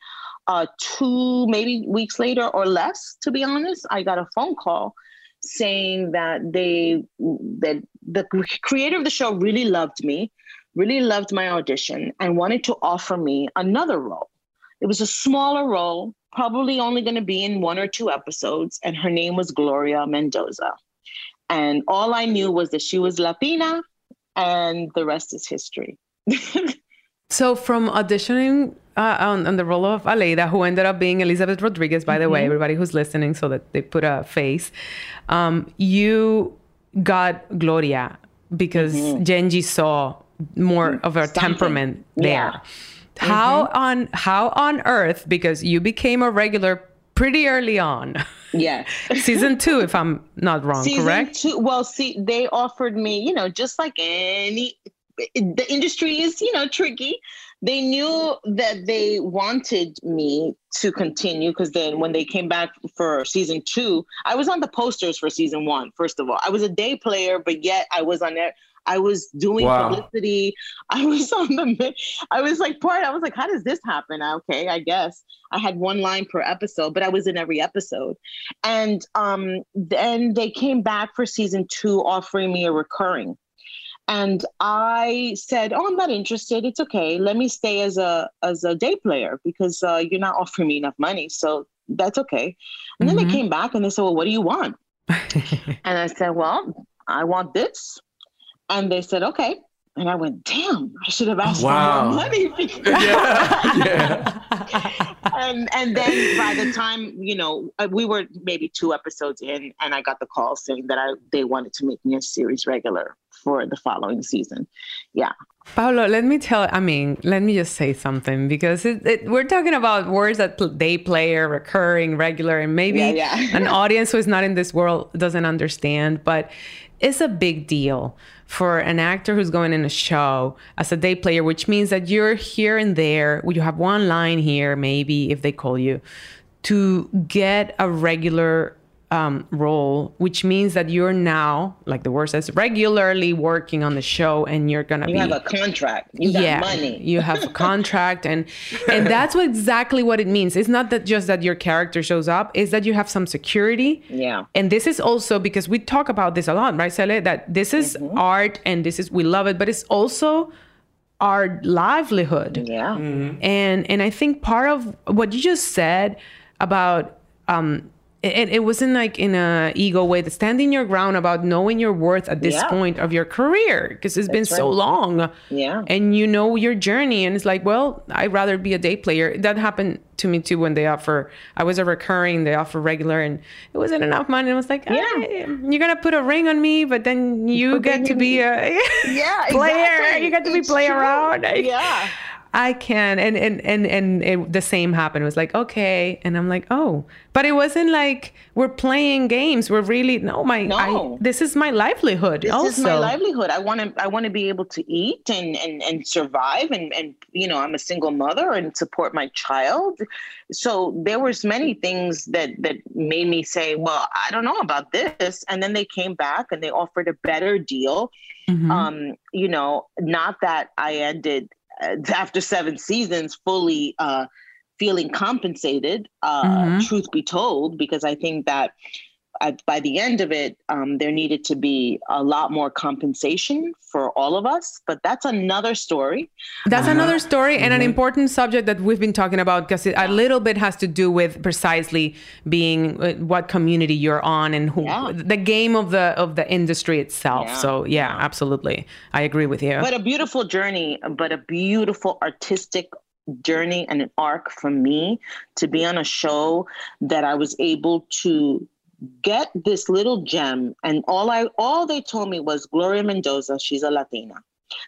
uh, two maybe weeks later or less, to be honest, I got a phone call saying that they that the creator of the show really loved me, really loved my audition, and wanted to offer me another role. It was a smaller role, probably only going to be in one or two episodes, and her name was Gloria Mendoza. And all I knew was that she was Latina, and the rest is history. so, from auditioning uh, on, on, the role of Aleida, who ended up being Elizabeth Rodriguez, by the mm-hmm. way, everybody who's listening, so that they put a face. Um, you got Gloria because mm-hmm. Jenji saw more of her Something. temperament there. Yeah. How mm-hmm. on how on earth? Because you became a regular pretty early on. Yeah. Season two, if I'm not wrong, Season correct? Two, well, see, they offered me, you know, just like any the industry is, you know, tricky they knew that they wanted me to continue because then when they came back for season two, I was on the posters for season one, first of all. I was a day player, but yet I was on there. I was doing wow. publicity. I was on the, I was like part, I was like, how does this happen? Okay, I guess I had one line per episode, but I was in every episode. And um, then they came back for season two, offering me a recurring. And I said, "Oh, I'm not interested. It's okay. Let me stay as a as a day player because uh, you're not offering me enough money, so that's okay." And mm-hmm. then they mm-hmm. came back and they said, "Well, what do you want?" and I said, "Well, I want this." And they said, "Okay." And I went, damn, I should have asked wow. for more money. yeah, yeah. and and then by the time you know uh, we were maybe two episodes in, and I got the call saying that I they wanted to make me a series regular for the following season. Yeah. Paulo, let me tell, I mean, let me just say something because it, it, we're talking about words that day player, recurring, regular, and maybe yeah, yeah. an audience who is not in this world doesn't understand, but it's a big deal for an actor who's going in a show as a day player, which means that you're here and there, you have one line here, maybe if they call you, to get a regular um, role, which means that you're now, like the word says, regularly working on the show, and you're gonna you be. have a contract. You yeah, money. you have a contract, and and that's what exactly what it means. It's not that just that your character shows up; it's that you have some security. Yeah. And this is also because we talk about this a lot, right, Cele? That this is mm-hmm. art, and this is we love it, but it's also our livelihood. Yeah. Mm-hmm. And and I think part of what you just said about um, it, it wasn't like in a ego way, the standing your ground about knowing your worth at this yeah. point of your career because it's That's been right. so long. Yeah. And you know your journey. And it's like, well, I'd rather be a day player. That happened to me too when they offer, I was a recurring, they offer regular, and it wasn't enough money. And I was like, yeah, you're going to put a ring on me, but then you but get then to be a yeah, player. Exactly. You get to be play true. around. Yeah. I can. And and and and it, the same happened. It was like, okay. And I'm like, oh. But it wasn't like we're playing games. We're really no, my no. I, this is my livelihood. This also. is my livelihood. I want to I want to be able to eat and and and survive and and you know, I'm a single mother and support my child. So there was many things that that made me say, well, I don't know about this. And then they came back and they offered a better deal. Mm-hmm. Um, you know, not that I ended after seven seasons fully uh, feeling compensated. Uh, mm-hmm. Truth be told, because I think that by the end of it, um, there needed to be a lot more compensation for all of us. But that's another story. That's uh, another story and mm-hmm. an important subject that we've been talking about because a little bit has to do with precisely being uh, what community you're on and who yeah. the game of the of the industry itself. Yeah. So yeah, absolutely, I agree with you. But a beautiful journey, but a beautiful artistic journey and an arc for me to be on a show that I was able to get this little gem and all i all they told me was gloria mendoza she's a latina.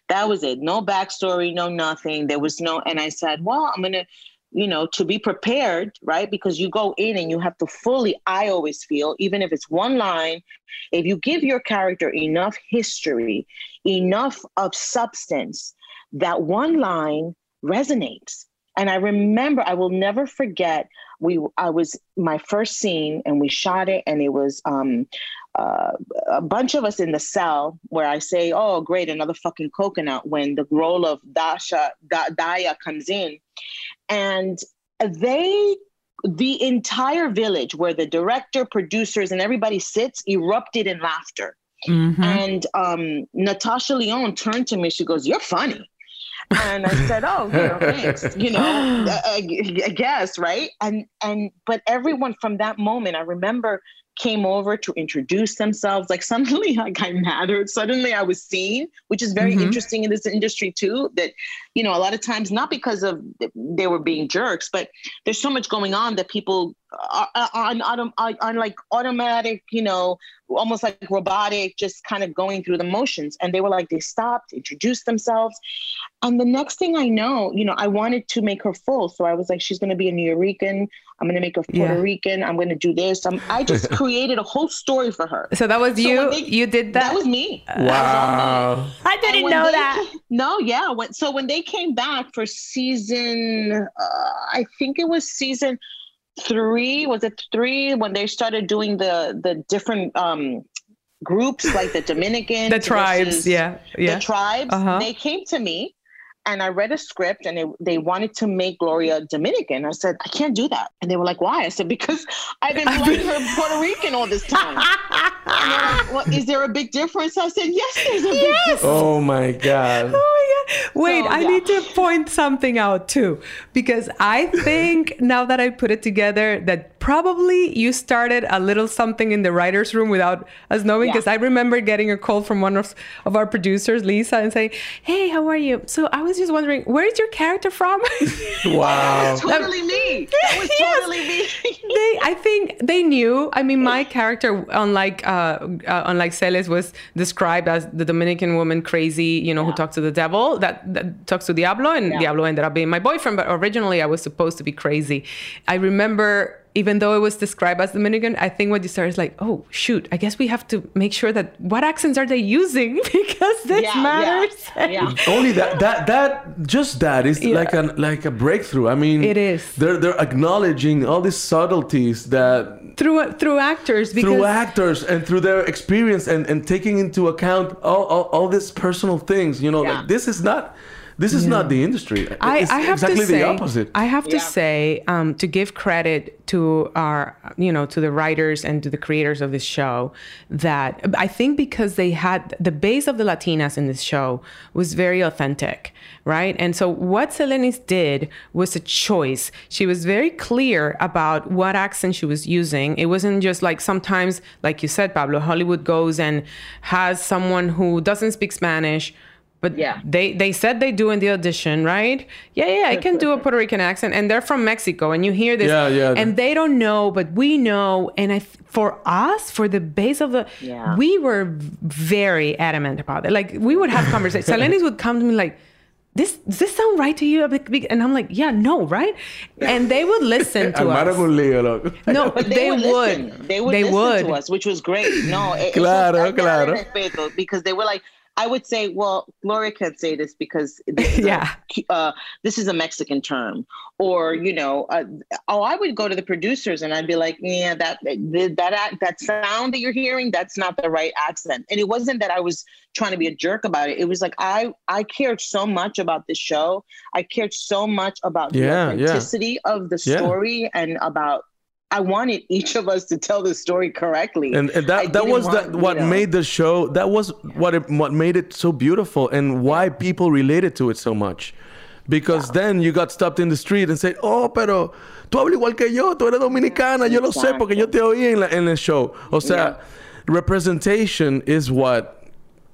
That was it. No backstory no nothing. There was no and i said well i'm gonna you know to be prepared right? Because you go in and you have to fully i always feel even if it's one line if you give your character enough history enough of substance that one line resonates. And i remember i will never forget we I was my first scene and we shot it and it was um uh, a bunch of us in the cell where I say, "Oh, great, another fucking coconut." When the role of Dasha da- Daya comes in, and they, the entire village where the director, producers, and everybody sits, erupted in laughter. Mm-hmm. And um, Natasha Lyonne turned to me. She goes, "You're funny." And I said, "Oh, you know, thanks." You know, I, I guess right. And and but everyone from that moment, I remember came over to introduce themselves. Like suddenly, like I mattered. Suddenly, I was seen, which is very mm-hmm. interesting in this industry too. That you know, a lot of times not because of they were being jerks, but there's so much going on that people are, on, on, on like automatic, you know, almost like robotic, just kind of going through the motions. And they were like, they stopped, introduced themselves. And the next thing I know, you know, I wanted to make her full. So I was like, she's going to be a Nuyorican. I'm going to make her Puerto yeah. Rican. I'm going to do this. I'm, I just created a whole story for her. So that was so you? They, you did that? That was me. Wow. Was. I didn't know that. No, yeah. When, so when they came back for season, uh, I think it was season three was it three when they started doing the the different um groups like the Dominican the tribes yeah yeah the tribes uh-huh. they came to me and I read a script and they, they wanted to make Gloria Dominican. I said, I can't do that. And they were like, why? I said, because I've been playing her Puerto Rican all this time. like, well, is there a big difference? I said, yes, there's a big difference. Oh my God. Wait, so, I yeah. need to point something out too, because I think now that I put it together that probably you started a little something in the writer's room without us knowing. Because yeah. I remember getting a call from one of, of our producers, Lisa, and saying, Hey, how are you? So I was just wondering, where is your character from? wow. totally me. That was yes. totally me. they, I think they knew. I mean, my character, unlike uh, uh, unlike Celes, was described as the Dominican woman crazy, you know, yeah. who talks to the devil, that, that talks to Diablo, and yeah. Diablo ended up being my boyfriend. But originally, I was supposed to be crazy. I remember even though it was described as Dominican, I think what you start is like, oh shoot, I guess we have to make sure that what accents are they using because this yeah, matters. Yeah, yeah. Only that that that just that is yeah. like a like a breakthrough. I mean, it is. They're they're acknowledging all these subtleties that through through actors because through actors and through their experience and and taking into account all all, all these personal things. You know, like this is not this is yeah. not the industry. I, it's I have exactly to say, the opposite. I have to yeah. say, um, to give credit to our, you know, to the writers and to the creators of this show, that I think because they had the base of the Latinas in this show was very authentic, right? And so what Selenis did was a choice. She was very clear about what accent she was using. It wasn't just like sometimes, like you said, Pablo, Hollywood goes and has someone who doesn't speak Spanish but yeah, they they said they do in the audition, right? Yeah, yeah, I can do a Puerto Rican accent, and they're from Mexico, and you hear this, yeah, yeah, and they don't know, but we know, and I for us, for the base of the, yeah. we were very adamant about it. Like we would have conversations. Selenis would come to me like. This does this sound right to you? And I'm like, yeah, no, right? And they would listen to us. No, but they, they would. would. They would they listen would. to us, which was great. No, claro, claro. Because they were like, I would say, well, Gloria can't say this because this yeah, a, uh, this is a Mexican term, or you know, uh, oh, I would go to the producers and I'd be like, yeah, that that that sound that you're hearing, that's not the right accent. And it wasn't that I was trying to be a jerk about it. It was like I I cared so much about this show. I cared so much about yeah, the authenticity yeah. of the story yeah. and about I wanted each of us to tell the story correctly. And, and that that was want, that what know. made the show. That was what it, what made it so beautiful and why people related to it so much. Because yeah. then you got stopped in the street and said, "Oh, pero tú hablas igual que yo, tú eres dominicana, yo lo sé porque yo te oí en la en el show." O sea, yeah. representation is what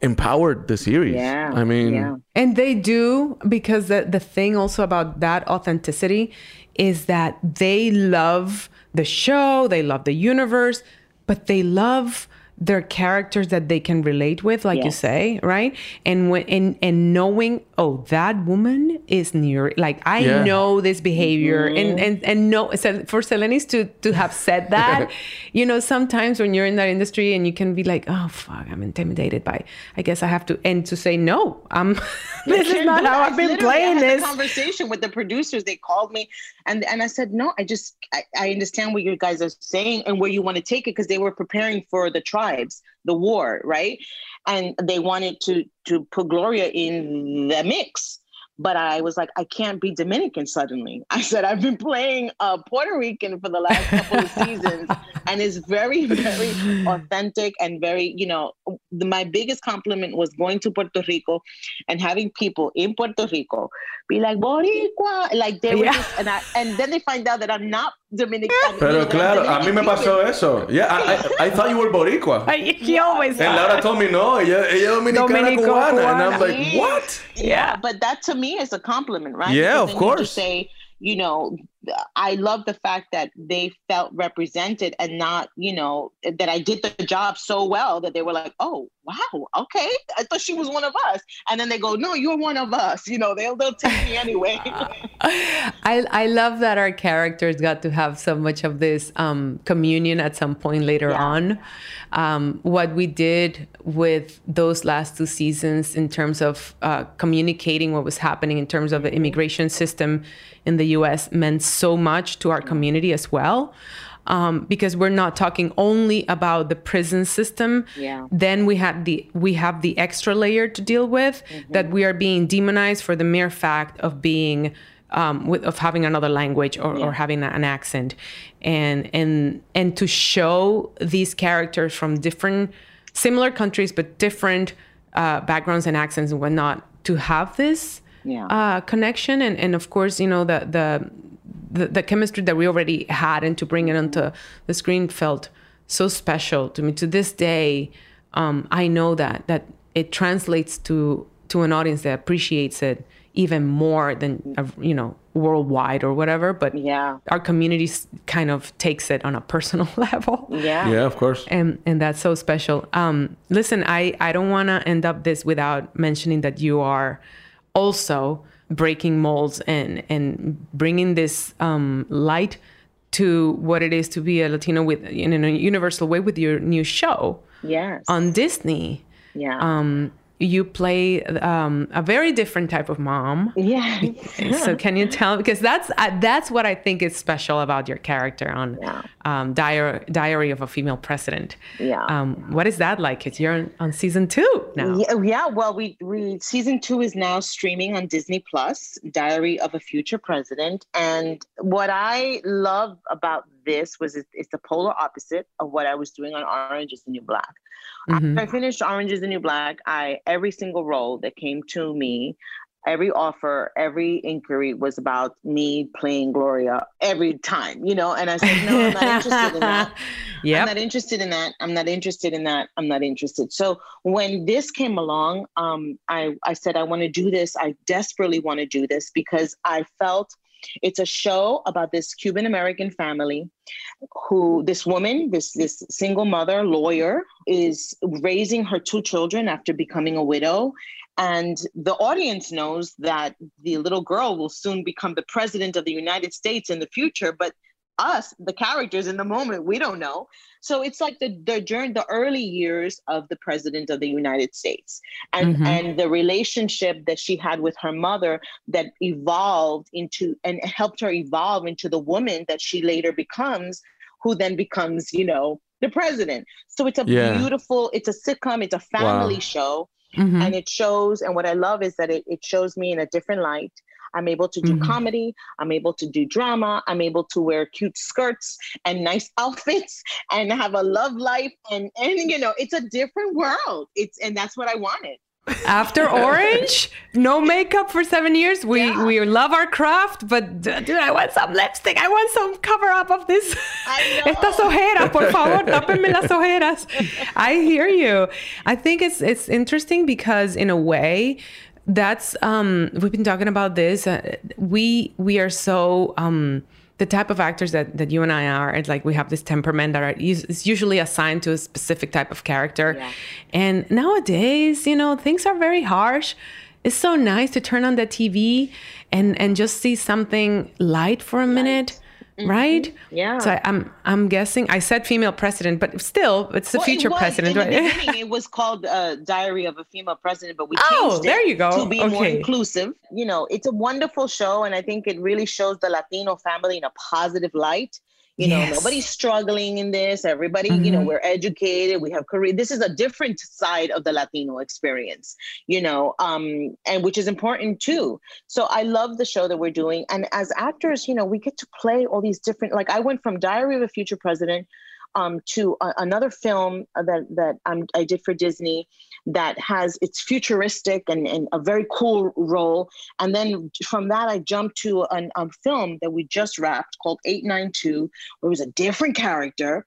empowered the series. Yeah. I mean, yeah. and they do because the the thing also about that authenticity is that they love the show, they love the universe, but they love their characters that they can relate with, like yes. you say, right? And when and and knowing, oh, that woman is near, like I yeah. know this behavior, mm-hmm. and and and no, so for Selenis to to have said that, you know, sometimes when you're in that industry and you can be like, oh fuck, I'm intimidated by, I guess I have to, and to say no, um, this is not how I've been playing this. conversation with the producers, they called me, and and I said no, I just I, I understand what you guys are saying and where you want to take it because they were preparing for the trial tribes, the war, right? And they wanted to to put Gloria in the mix. But I was like, I can't be Dominican suddenly. I said, I've been playing uh, Puerto Rican for the last couple of seasons, and it's very, very authentic and very, you know, the, my biggest compliment was going to Puerto Rico and having people in Puerto Rico be like Boricua, like they were yeah. just, and I, and then they find out that I'm not Dominican. Pero claro, a mí me pasó eso. Yeah, I, I, I thought you were Boricua. He always. And Laura told me no, ella, ella dominicana Dominico cubana, cubana, and I'm like, what? Yeah. yeah, but that to me is a compliment, right? Yeah, because of course. say you know, I love the fact that they felt represented and not, you know, that I did the job so well that they were like, oh, wow, okay. I thought she was one of us. And then they go, no, you're one of us. You know, they'll, they'll take me anyway. I, I love that our characters got to have so much of this um, communion at some point later yeah. on. Um, what we did with those last two seasons in terms of uh, communicating what was happening in terms of the immigration system in the US meant so much to our community as well. Um, because we're not talking only about the prison system. Yeah. Then we had the we have the extra layer to deal with mm-hmm. that we are being demonized for the mere fact of being um, with, of having another language or, yeah. or having an accent, and and and to show these characters from different similar countries but different uh, backgrounds and accents and whatnot to have this yeah. uh, connection and, and of course you know the, the the the chemistry that we already had and to bring it onto the screen felt so special to me. To this day um, i know that that it translates to to an audience that appreciates it even more than uh, you know worldwide or whatever but yeah. our community kind of takes it on a personal level. Yeah. Yeah of course. And and that's so special. Um listen i i don't want to end up this without mentioning that you are also breaking molds and and bringing this um, light to what it is to be a Latino with in a universal way with your new show. Yes. On Disney. Yeah. Um, you play um, a very different type of mom. Yeah. so can you tell because that's uh, that's what I think is special about your character on yeah. um, Diary Diary of a Female President. Yeah. Um, what is that like? Because you're on, on, season two now. Yeah, yeah. Well, we we season two is now streaming on Disney Plus. Diary of a Future President, and what I love about this was it's, the polar opposite of what I was doing on Orange is the New Black. Mm-hmm. After I finished Orange is the New Black, I every single role that came to me, every offer, every inquiry was about me playing Gloria every time, you know. And I said, no, I'm not interested in that. Yep. I'm not interested in that. I'm not interested in that. I'm not interested. So when this came along, um, I I said I want to do this. I desperately want to do this because I felt it's a show about this Cuban American family who this woman, this this single mother lawyer is raising her two children after becoming a widow. And the audience knows that the little girl will soon become the president of the United States in the future but us, the characters in the moment, we don't know. So it's like the the during the early years of the president of the United States and mm-hmm. and the relationship that she had with her mother that evolved into and helped her evolve into the woman that she later becomes, who then becomes, you know, the president. So it's a yeah. beautiful, it's a sitcom, it's a family wow. show. Mm-hmm. And it shows, and what I love is that it, it shows me in a different light. I'm able to do mm-hmm. comedy. I'm able to do drama. I'm able to wear cute skirts and nice outfits and have a love life. And and you know, it's a different world. It's and that's what I wanted. After Orange, no makeup for seven years. We yeah. we love our craft, but dude, I want some lipstick. I want some cover up of this. Estas ojeras, por favor, tápenme las ojeras. I hear you. I think it's it's interesting because in a way, that's um we've been talking about this. Uh, we we are so um the type of actors that, that you and I are, it's like we have this temperament that are is usually assigned to a specific type of character. Yeah. And nowadays, you know, things are very harsh. It's so nice to turn on the TV and and just see something light for a minute mm-hmm. right? Yeah. So I, am I'm, I'm guessing I said female president, but still, it's the well, future it president, right? it was called uh, Diary of a Female President, but we oh, changed there you go. to be okay. more inclusive. You know, it's a wonderful show, and I think it really shows the Latino family in a positive light. You know, yes. nobody's struggling in this. Everybody, mm-hmm. you know, mm-hmm. we're educated, we have career. This is a different side of the Latino experience, you know, um, and which is important too. So I love the show that we're doing. And as actors, you know, we get to play all these different, like I went from Diary of a Future President um, to a, another film that that um, I did for Disney that has it's futuristic and, and a very cool role. And then from that, I jumped to an, a film that we just wrapped called 892, where it was a different character.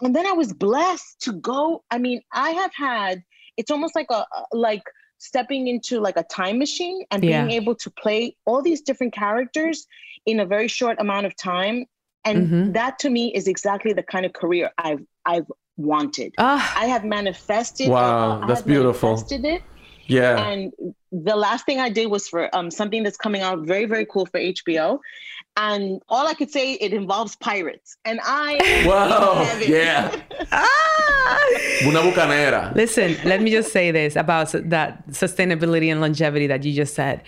And then I was blessed to go. I mean, I have had it's almost like a like stepping into like a time machine and being yeah. able to play all these different characters in a very short amount of time and mm-hmm. that to me is exactly the kind of career I've I've wanted. Ah. I have manifested. Wow, that's beautiful. Manifested it. Yeah. And the last thing I did was for um, something that's coming out very very cool for HBO, and all I could say it involves pirates, and I. Wow. Yeah. ah. Una bucanera. Listen, let me just say this about that sustainability and longevity that you just said.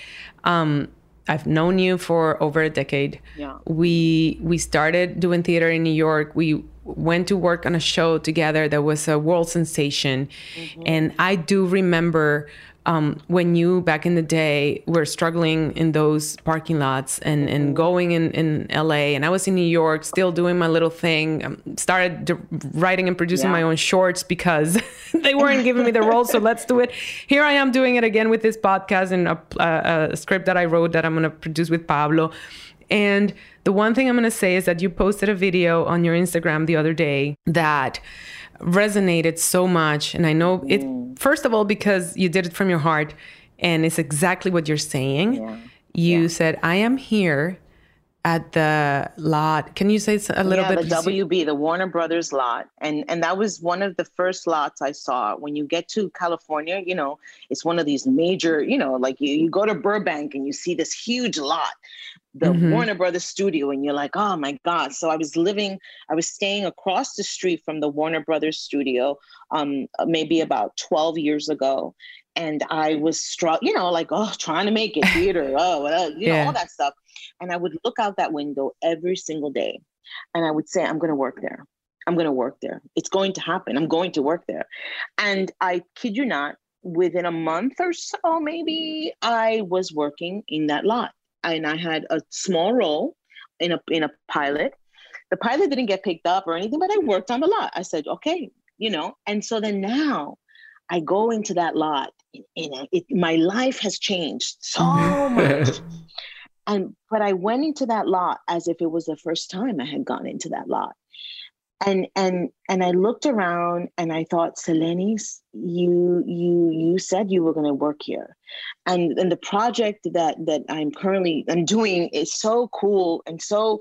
Um, I've known you for over a decade. Yeah. We we started doing theater in New York. We went to work on a show together that was a world sensation. Mm-hmm. And I do remember um, when you back in the day were struggling in those parking lots and, and going in, in LA and I was in New York still doing my little thing um, started writing and producing yeah. my own shorts because they weren't giving me the role so let's do it here I am doing it again with this podcast and a, a script that I wrote that I'm going to produce with Pablo and the one thing I'm going to say is that you posted a video on your Instagram the other day that resonated so much. And I know it, mm. first of all, because you did it from your heart and it's exactly what you're saying. Yeah. You yeah. said, I am here at the lot. Can you say a little yeah, bit? the WB, the Warner Brothers lot, and and that was one of the first lots I saw. When you get to California, you know, it's one of these major, you know, like you, you go to Burbank and you see this huge lot, the mm-hmm. Warner Brothers studio, and you're like, oh my God. So I was living, I was staying across the street from the Warner Brothers studio, um, maybe about 12 years ago. And I was struck, you know, like, oh, trying to make it theater, oh, you know, all that stuff. And I would look out that window every single day and I would say, I'm going to work there. I'm going to work there. It's going to happen. I'm going to work there. And I kid you not, within a month or so, maybe I was working in that lot and I had a small role in a in a pilot. The pilot didn't get picked up or anything, but I worked on the lot. I said, okay, you know. And so then now, I go into that lot. And it, my life has changed so much. and but I went into that lot as if it was the first time I had gone into that lot and and and I looked around and I thought, Selenis, you you you said you were going to work here, and and the project that that I'm currently I'm doing is so cool and so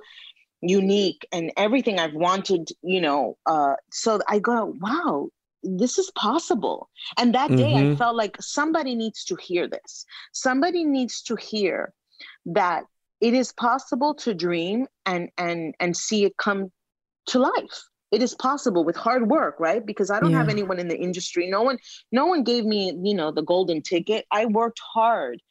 unique and everything I've wanted, you know. Uh, so I go, wow, this is possible. And that day mm-hmm. I felt like somebody needs to hear this. Somebody needs to hear that it is possible to dream and and and see it come to life it is possible with hard work right because i don't yeah. have anyone in the industry no one no one gave me you know the golden ticket i worked hard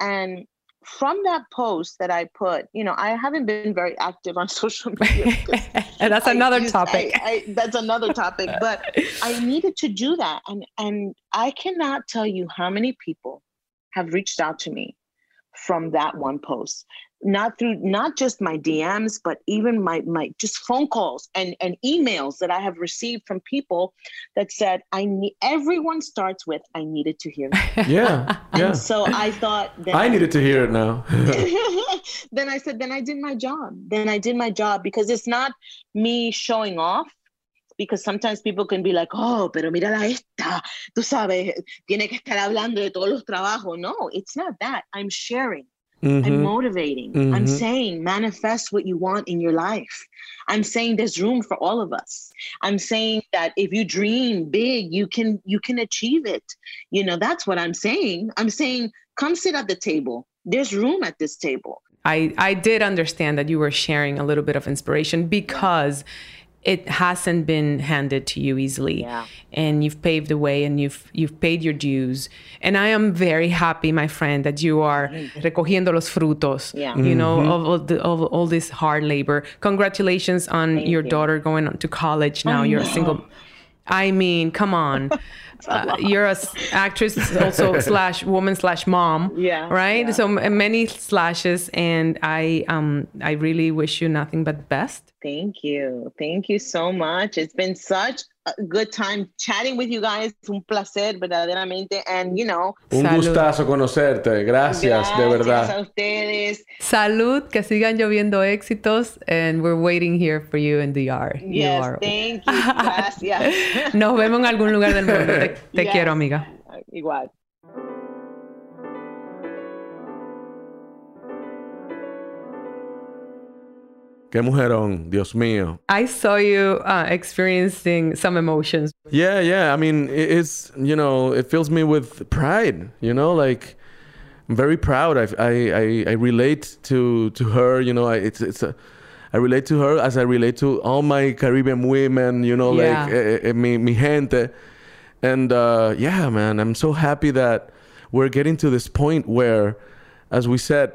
and from that post that I put, you know, I haven't been very active on social media. and that's another topic. I, I, that's another topic. But I needed to do that, and and I cannot tell you how many people have reached out to me from that one post not through not just my DMs, but even my my just phone calls and and emails that I have received from people that said I need. Everyone starts with I needed to hear. It. Yeah, yeah. so I thought that I needed to hear it now. then I said, then I did my job. Then I did my job because it's not me showing off. Because sometimes people can be like, oh, pero mira la esta, tú sabes, tiene que estar hablando de todos los trabajos. No, it's not that. I'm sharing. Mm-hmm. I'm motivating. Mm-hmm. I'm saying manifest what you want in your life. I'm saying there's room for all of us. I'm saying that if you dream big, you can you can achieve it. You know, that's what I'm saying. I'm saying come sit at the table. There's room at this table. I I did understand that you were sharing a little bit of inspiration because it hasn't been handed to you easily yeah. and you've paved the way and you've you've paid your dues and i am very happy my friend that you are recogiendo los frutos yeah. you mm-hmm. know of, of, the, of, all this hard labor congratulations on Thank your you. daughter going to college now you're a single I mean, come on. Uh, you're a actress also slash woman slash mom yeah right? yeah. so many slashes and i um i really wish you nothing but best. Thank you. Thank you so much. It's been such a good time chatting with you guys. Un placer, verdaderamente. And, you know. Un salud. gustazo conocerte. Gracias, Gracias, de verdad. a ustedes. Salud, que sigan lloviendo éxitos. And we're waiting here for you in the yard. Yes, you thank you. Gracias. Nos vemos en algún lugar del mundo. Te, te yes. quiero, amiga. Igual. Qué mujerón, Dios mío. I saw you uh, experiencing some emotions. Yeah, yeah. I mean, it's, you know, it fills me with pride, you know, like I'm very proud. I, I, I, relate to, to her, you know, I, it's, it's a, I relate to her as I relate to all my Caribbean women, you know, yeah. like eh, eh, mi, mi gente. And uh, yeah, man, I'm so happy that we're getting to this point where, as we said,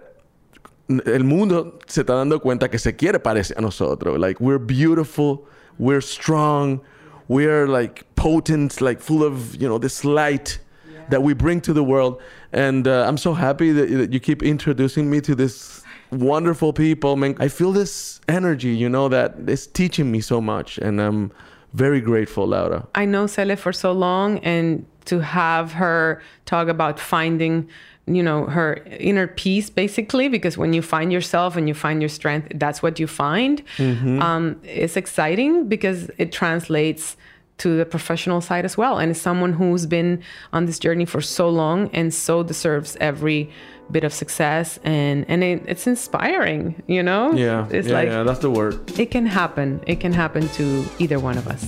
el mundo se está dando cuenta que se quiere parecer a nosotros. Like, we're beautiful, we're strong, we're like potent, like full of, you know, this light yeah. that we bring to the world. And uh, I'm so happy that, that, you keep introducing me to this wonderful people. Man, I feel this energy, you know, that is teaching me so much. And I'm very grateful, Laura. I know Cele for so long, and to have her talk about finding you know her inner peace basically because when you find yourself and you find your strength that's what you find. Mm-hmm. um, it's exciting because it translates to the professional side as well. And as someone who's been on this journey for so long and so deserves every bit of success and and it, it's inspiring you know? Yeah. It's yeah, like yeah that's the word. It can happen. It can happen to either one of us